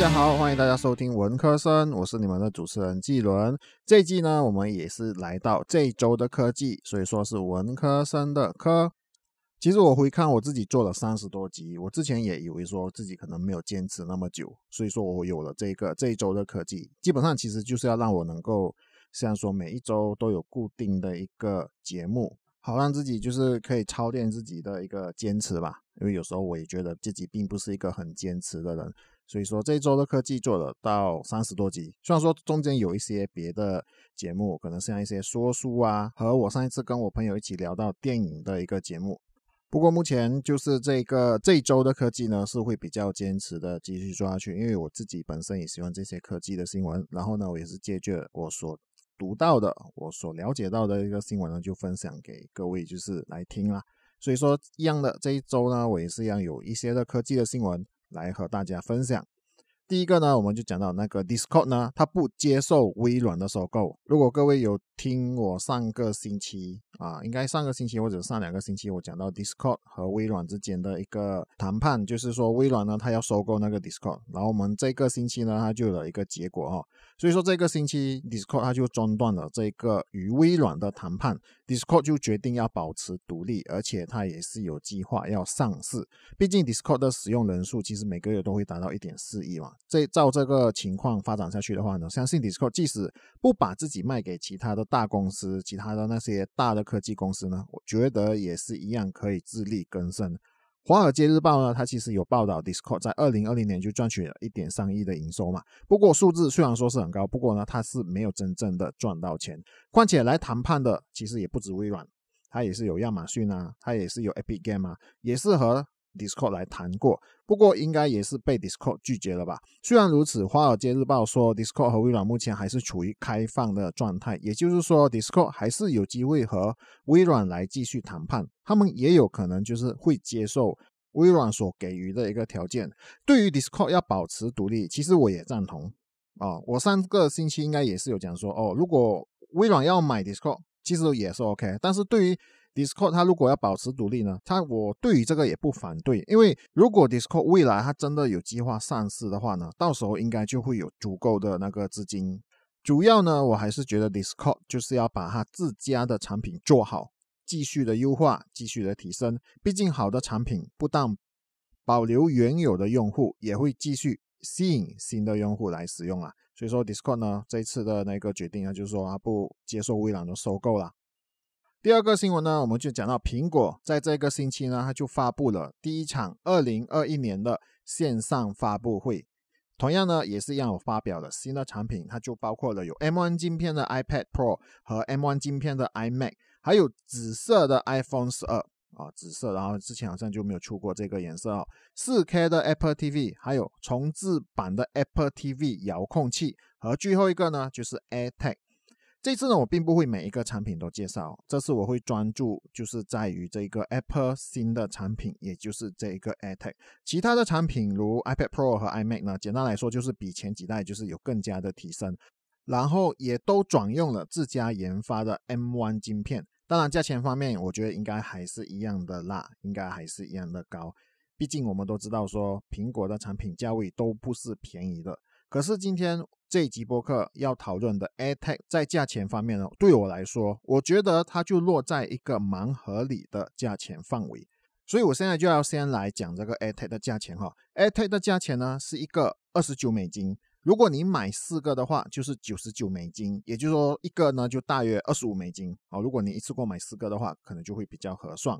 大家好，欢迎大家收听文科生，我是你们的主持人季伦。这一季呢，我们也是来到这一周的科技，所以说是文科生的科。其实我回看我自己做了三十多集，我之前也以为说自己可能没有坚持那么久，所以说我有了这个这一周的科技，基本上其实就是要让我能够，像说每一周都有固定的一个节目，好让自己就是可以操练自己的一个坚持吧。因为有时候我也觉得自己并不是一个很坚持的人，所以说这一周的科技做了到三十多集，虽然说中间有一些别的节目，可能像一些说书啊，和我上一次跟我朋友一起聊到电影的一个节目。不过目前就是这个这一周的科技呢，是会比较坚持的继续做下去，因为我自己本身也喜欢这些科技的新闻，然后呢，我也是借着我所读到的、我所了解到的一个新闻呢，就分享给各位，就是来听啦。所以说一样的这一周呢，我也是一样有一些的科技的新闻来和大家分享。第一个呢，我们就讲到那个 Discord 呢，它不接受微软的收购。如果各位有听我上个星期啊，应该上个星期或者上两个星期，我讲到 Discord 和微软之间的一个谈判，就是说微软呢，它要收购那个 Discord，然后我们这个星期呢，它就有了一个结果哦。所以说这个星期 Discord 它就中断了这个与微软的谈判，Discord 就决定要保持独立，而且它也是有计划要上市。毕竟 Discord 的使用人数其实每个月都会达到一点四亿嘛。这照这个情况发展下去的话呢，相信 Discord 即使不把自己卖给其他的大公司、其他的那些大的科技公司呢，我觉得也是一样可以自力更生。华尔街日报呢，它其实有报道，Discord 在二零二零年就赚取了一点三亿的营收嘛。不过数字虽然说是很高，不过呢，它是没有真正的赚到钱。况且来谈判的其实也不止微软，它也是有亚马逊啊，它也是有 Epic Game 啊，也是和。Discord 来谈过，不过应该也是被 Discord 拒绝了吧？虽然如此，《华尔街日报》说 Discord 和微软目前还是处于开放的状态，也就是说，Discord 还是有机会和微软来继续谈判。他们也有可能就是会接受微软所给予的一个条件。对于 Discord 要保持独立，其实我也赞同啊。我上个星期应该也是有讲说，哦，如果微软要买 Discord，其实也是 OK。但是对于 Discord 它如果要保持独立呢，它我对于这个也不反对，因为如果 Discord 未来它真的有计划上市的话呢，到时候应该就会有足够的那个资金。主要呢，我还是觉得 Discord 就是要把它自家的产品做好，继续的优化，继续的提升。毕竟好的产品不但保留原有的用户，也会继续吸引新的用户来使用啊。所以说 Discord 呢，这次的那个决定啊，就是说它不接受微软的收购了。第二个新闻呢，我们就讲到苹果在这个星期呢，它就发布了第一场二零二一年的线上发布会。同样呢，也是一样发表了新的产品，它就包括了有 M1 镜片的 iPad Pro 和 M1 镜片的 iMac，还有紫色的 iPhone 十二啊，紫色，然后之前好像就没有出过这个颜色哦。四 K 的 Apple TV，还有重置版的 Apple TV 遥控器，和最后一个呢就是 AirTag。这次呢，我并不会每一个产品都介绍，这次我会专注就是在于这个 Apple 新的产品，也就是这一个 AirTag。其他的产品如 iPad Pro 和 iMac 呢，简单来说就是比前几代就是有更加的提升，然后也都转用了自家研发的 M1 晶片。当然，价钱方面，我觉得应该还是一样的辣，应该还是一样的高。毕竟我们都知道说，苹果的产品价位都不是便宜的。可是今天这一集播客要讨论的 AirTag 在价钱方面呢，对我来说，我觉得它就落在一个蛮合理的价钱范围。所以我现在就要先来讲这个 AirTag 的价钱哈。AirTag 的价钱呢是一个二十九美金，如果你买四个的话就是九十九美金，也就是说一个呢就大约二十五美金啊。如果你一次过买四个的话，可能就会比较合算。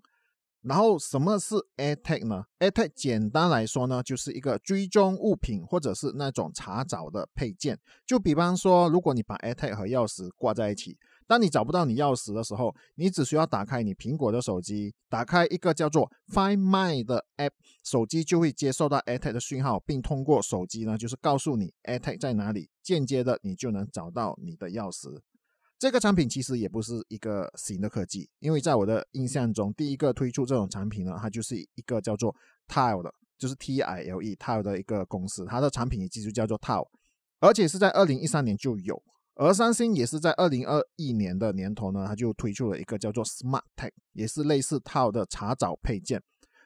然后什么是 AirTag 呢？AirTag 简单来说呢，就是一个追踪物品或者是那种查找的配件。就比方说，如果你把 AirTag 和钥匙挂在一起，当你找不到你钥匙的时候，你只需要打开你苹果的手机，打开一个叫做 Find My 的 App，手机就会接收到 AirTag 的讯号，并通过手机呢，就是告诉你 AirTag 在哪里，间接的你就能找到你的钥匙。这个产品其实也不是一个新的科技，因为在我的印象中，第一个推出这种产品呢，它就是一个叫做 Tile 的，就是 T I L E Tile 的一个公司，它的产品技术叫做 Tile，而且是在二零一三年就有。而三星也是在二零二一年的年头呢，它就推出了一个叫做 Smart Tag，也是类似 Tile 的查找配件。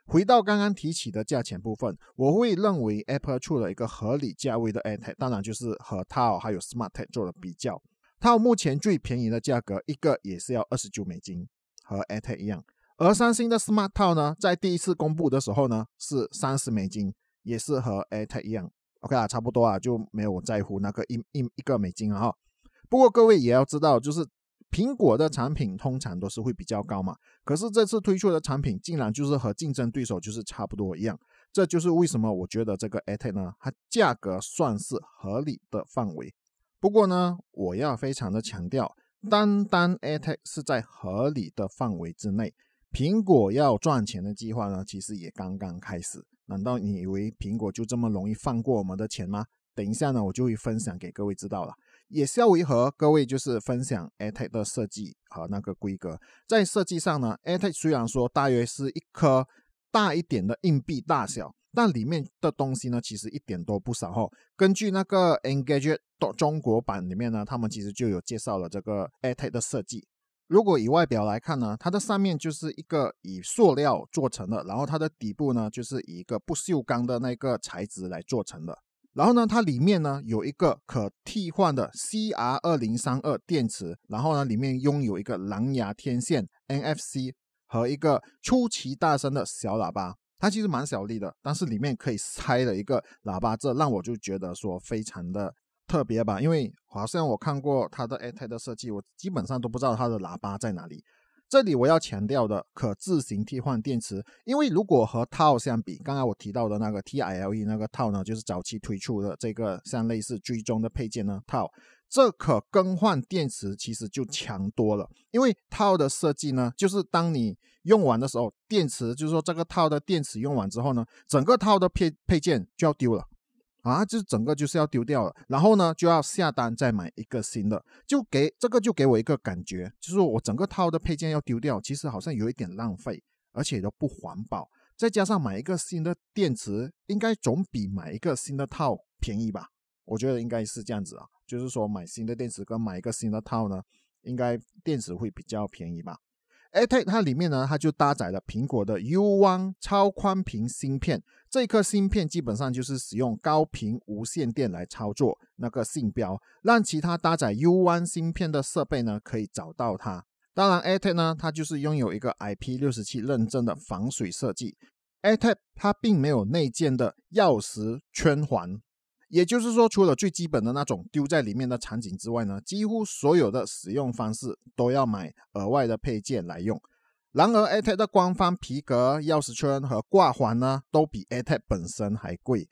回到刚刚提起的价钱部分，我会认为 Apple 出了一个合理价位的 AirTag，当然就是和 Tao 还有 SmartTag 做了比较。Tao 目前最便宜的价格一个也是要二十九美金，和 a ta 一样。而三星的 Smart 套呢，在第一次公布的时候呢，是三十美金，也是和 a ta 一样。OK 啊，差不多啊，就没有在乎那个一一一个美金啊哈。不过各位也要知道，就是苹果的产品通常都是会比较高嘛。可是这次推出的产品竟然就是和竞争对手就是差不多一样，这就是为什么我觉得这个 a ta 呢，它价格算是合理的范围。不过呢，我要非常的强调，单单 AirTag 是在合理的范围之内。苹果要赚钱的计划呢，其实也刚刚开始。难道你以为苹果就这么容易放过我们的钱吗？等一下呢，我就会分享给各位知道了。也是要和各位就是分享 AirTag 的设计和那个规格。在设计上呢，AirTag 虽然说大约是一颗大一点的硬币大小，但里面的东西呢，其实一点都不少哈。根据那个 Engage 中国版里面呢，他们其实就有介绍了这个 AirTag 的设计。如果以外表来看呢，它的上面就是一个以塑料做成的，然后它的底部呢就是以一个不锈钢的那个材质来做成的。然后呢，它里面呢有一个可替换的 CR 二零三二电池，然后呢里面拥有一个蓝牙天线 NFC 和一个出奇大声的小喇叭。它其实蛮小力的，但是里面可以塞了一个喇叭，这让我就觉得说非常的。特别吧，因为好像我看过它的 a t a 的设计，我基本上都不知道它的喇叭在哪里。这里我要强调的，可自行替换电池，因为如果和套相比，刚刚我提到的那个 TILE 那个套呢，就是早期推出的这个像类似追踪的配件呢套，这可更换电池其实就强多了。因为套的设计呢，就是当你用完的时候，电池就是说这个套的电池用完之后呢，整个套的配配件就要丢了。啊，就整个就是要丢掉了，然后呢就要下单再买一个新的，就给这个就给我一个感觉，就是我整个套的配件要丢掉，其实好像有一点浪费，而且都不环保。再加上买一个新的电池，应该总比买一个新的套便宜吧？我觉得应该是这样子啊，就是说买新的电池跟买一个新的套呢，应该电池会比较便宜吧？AirTag 它里面呢，它就搭载了苹果的 U1 超宽屏芯片。这一颗芯片基本上就是使用高频无线电来操作那个信标，让其他搭载 U1 芯片的设备呢可以找到它。当然，AirTag 呢，它就是拥有一个 IP67 认证的防水设计。AirTag 它并没有内建的钥匙圈环。也就是说，除了最基本的那种丢在里面的场景之外呢，几乎所有的使用方式都要买额外的配件来用。然而，ATAT 的官方皮革、钥匙圈和挂环呢，都比 ATAT 本身还贵。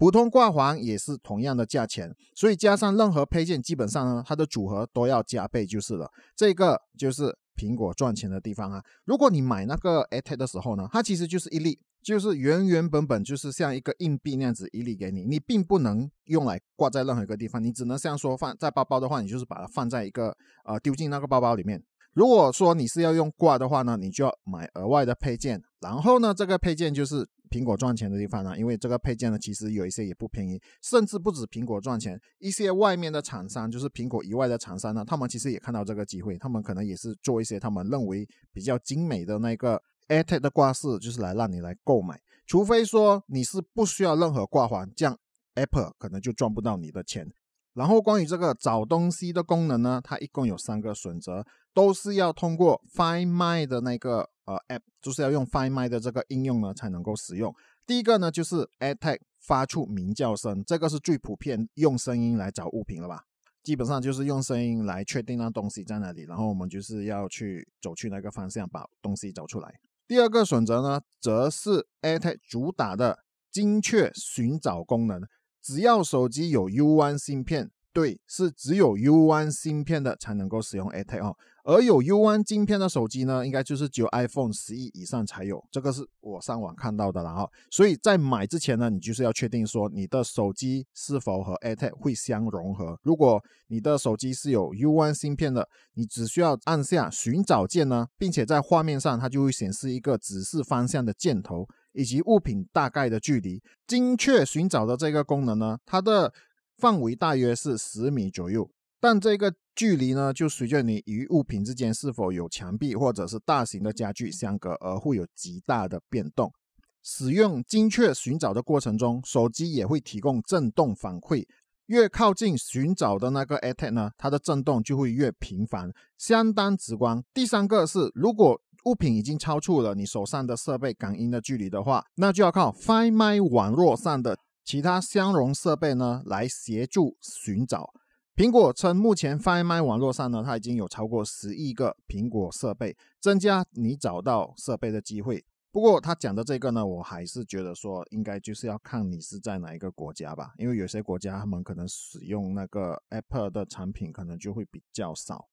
普通挂环也是同样的价钱，所以加上任何配件，基本上呢，它的组合都要加倍就是了。这个就是苹果赚钱的地方啊。如果你买那个 AirTag 的时候呢，它其实就是一粒。就是原原本本就是像一个硬币那样子一粒给你，你并不能用来挂在任何一个地方，你只能像说放在包包的话，你就是把它放在一个呃丢进那个包包里面。如果说你是要用挂的话呢，你就要买额外的配件。然后呢，这个配件就是苹果赚钱的地方呢，因为这个配件呢其实有一些也不便宜，甚至不止苹果赚钱，一些外面的厂商，就是苹果以外的厂商呢，他们其实也看到这个机会，他们可能也是做一些他们认为比较精美的那个。AirTag 的挂饰就是来让你来购买，除非说你是不需要任何挂环，这样 Apple 可能就赚不到你的钱。然后关于这个找东西的功能呢，它一共有三个选择，都是要通过 Find My 的那个呃 App，就是要用 Find My 的这个应用呢才能够使用。第一个呢就是 AirTag 发出鸣叫声，这个是最普遍用声音来找物品了吧？基本上就是用声音来确定那东西在哪里，然后我们就是要去走去那个方向把东西找出来。第二个选择呢，则是 AirTag 主打的精确寻找功能，只要手机有 U1 芯片。对，是只有 U1 芯片的才能够使用 AirTag 哦，而有 U1 芯片的手机呢，应该就是只有 iPhone 十一以上才有，这个是我上网看到的了哈。所以在买之前呢，你就是要确定说你的手机是否和 AirTag 会相融合。如果你的手机是有 U1 芯片的，你只需要按下寻找键呢，并且在画面上它就会显示一个指示方向的箭头以及物品大概的距离。精确寻找的这个功能呢，它的范围大约是十米左右，但这个距离呢，就随着你与物品之间是否有墙壁或者是大型的家具相隔而会有极大的变动。使用精确寻找的过程中，手机也会提供震动反馈。越靠近寻找的那个 AirTag 呢，它的震动就会越频繁，相当直观。第三个是，如果物品已经超出了你手上的设备感应的距离的话，那就要靠 Find My 网络上的其他相容设备呢来协助寻找。苹果称，目前 Find My 网络上呢，它已经有超过十亿个苹果设备，增加你找到设备的机会。不过他讲的这个呢，我还是觉得说，应该就是要看你是在哪一个国家吧，因为有些国家他们可能使用那个 Apple 的产品，可能就会比较少。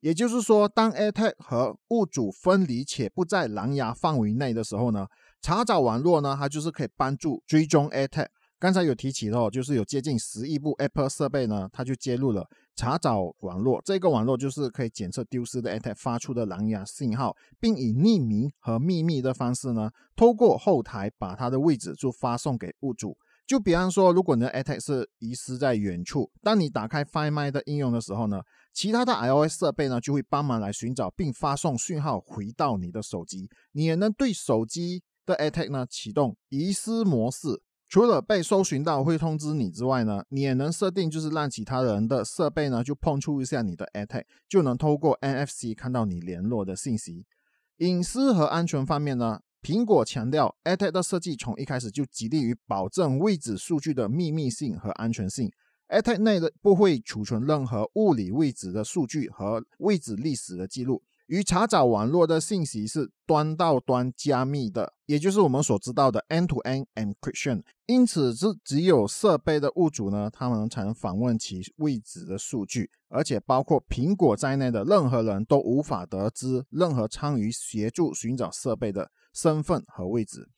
也就是说，当 AirTag 和物主分离且不在蓝牙范围内的时候呢，查找网络呢，它就是可以帮助追踪 AirTag。刚才有提起哦，就是有接近十亿部 Apple 设备呢，它就接入了查找网络。这个网络就是可以检测丢失的 AirTag 发出的蓝牙信号，并以匿名和秘密的方式呢，透过后台把它的位置就发送给物主。就比方说，如果你的 AirTag 是遗失在远处，当你打开 Find My 的应用的时候呢，其他的 iOS 设备呢就会帮忙来寻找并发送讯号回到你的手机。你也能对手机的 AirTag 呢启动遗失模式。除了被搜寻到会通知你之外呢，你也能设定就是让其他人的设备呢就碰触一下你的 AirTag，就能透过 NFC 看到你联络的信息。隐私和安全方面呢，苹果强调 AirTag 的设计从一开始就极力于保证位置数据的秘密性和安全性。AirTag 内的不会储存任何物理位置的数据和位置历史的记录。与查找网络的信息是端到端加密的，也就是我们所知道的 end-to-end encryption。因此，是只有设备的物主呢，他们才能访问其位置的数据，而且包括苹果在内的任何人都无法得知任何参与协助寻找设备的身份和位置。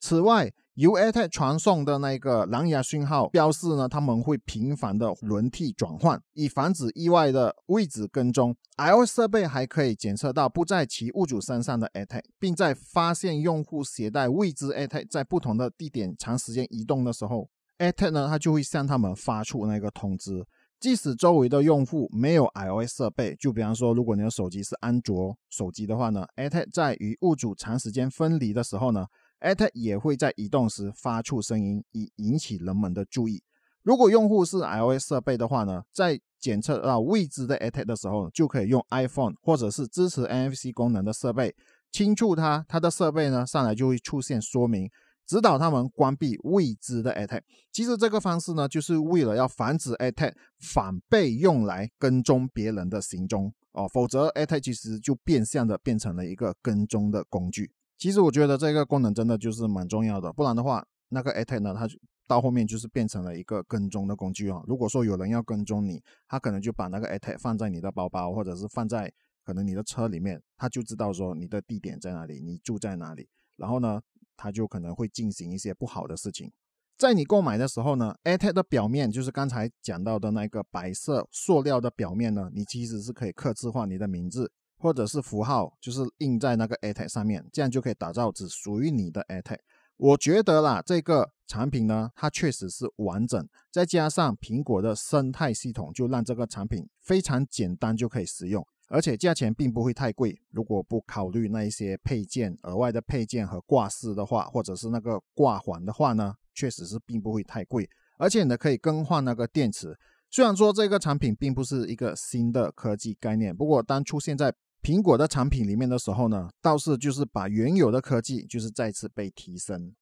此外，由 AirTag 传送的那个蓝牙讯号标示呢，他们会频繁的轮替转换，以防止意外的位置跟踪。iOS 设备还可以检测到不在其物主身上的 AirTag，并在发现用户携带未知 AirTag 在不同的地点长时间移动的时候，AirTag 呢，它就会向他们发出那个通知。即使周围的用户没有 iOS 设备，就比方说，如果你的手机是安卓手机的话呢，AirTag 在与物主长时间分离的时候呢。AirTag 也会在移动时发出声音，以引起人们的注意。如果用户是 iOS 设备的话呢，在检测到未知的 AirTag 的时候，就可以用 iPhone 或者是支持 NFC 功能的设备轻触它，它的设备呢上来就会出现说明，指导他们关闭未知的 AirTag。其实这个方式呢，就是为了要防止 AirTag 反被用来跟踪别人的行踪哦，否则 AirTag 其实就变相的变成了一个跟踪的工具。其实我觉得这个功能真的就是蛮重要的，不然的话，那个 AirTag 呢，它到后面就是变成了一个跟踪的工具哦。如果说有人要跟踪你，他可能就把那个 AirTag 放在你的包包，或者是放在可能你的车里面，他就知道说你的地点在哪里，你住在哪里，然后呢，他就可能会进行一些不好的事情。在你购买的时候呢，AirTag 的表面就是刚才讲到的那个白色塑料的表面呢，你其实是可以刻字化你的名字。或者是符号，就是印在那个 AirTag 上面，这样就可以打造只属于你的 AirTag。我觉得啦，这个产品呢，它确实是完整，再加上苹果的生态系统，就让这个产品非常简单就可以使用，而且价钱并不会太贵。如果不考虑那一些配件、额外的配件和挂饰的话，或者是那个挂环的话呢，确实是并不会太贵，而且呢，可以更换那个电池。虽然说这个产品并不是一个新的科技概念，不过当出现在苹果的产品里面的时候呢，倒是就是把原有的科技就是再次被提升。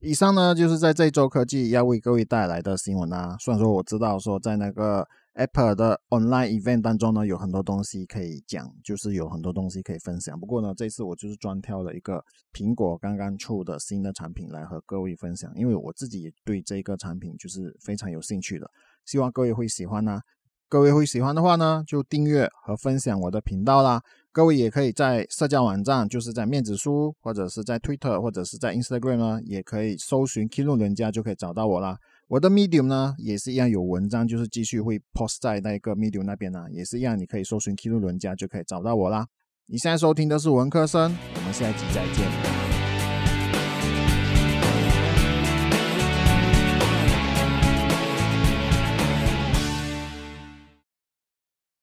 以上呢就是在这周科技要为各位带来的新闻啊。虽然说我知道说在那个 Apple 的 Online Event 当中呢有很多东西可以讲，就是有很多东西可以分享。不过呢这次我就是专挑了一个苹果刚刚出的新的产品来和各位分享，因为我自己对这个产品就是非常有兴趣的，希望各位会喜欢呢。各位会喜欢的话呢，就订阅和分享我的频道啦。各位也可以在社交网站，就是在面子书，或者是在 Twitter，或者是在 Instagram 呢，也可以搜寻 Kilo 人家就可以找到我啦。我的 Medium 呢，也是一样有文章，就是继续会 post 在那个 Medium 那边呢，也是一样，你可以搜寻 Kilo 人家就可以找到我啦。你现在收听的是文科生，我们下一集再见。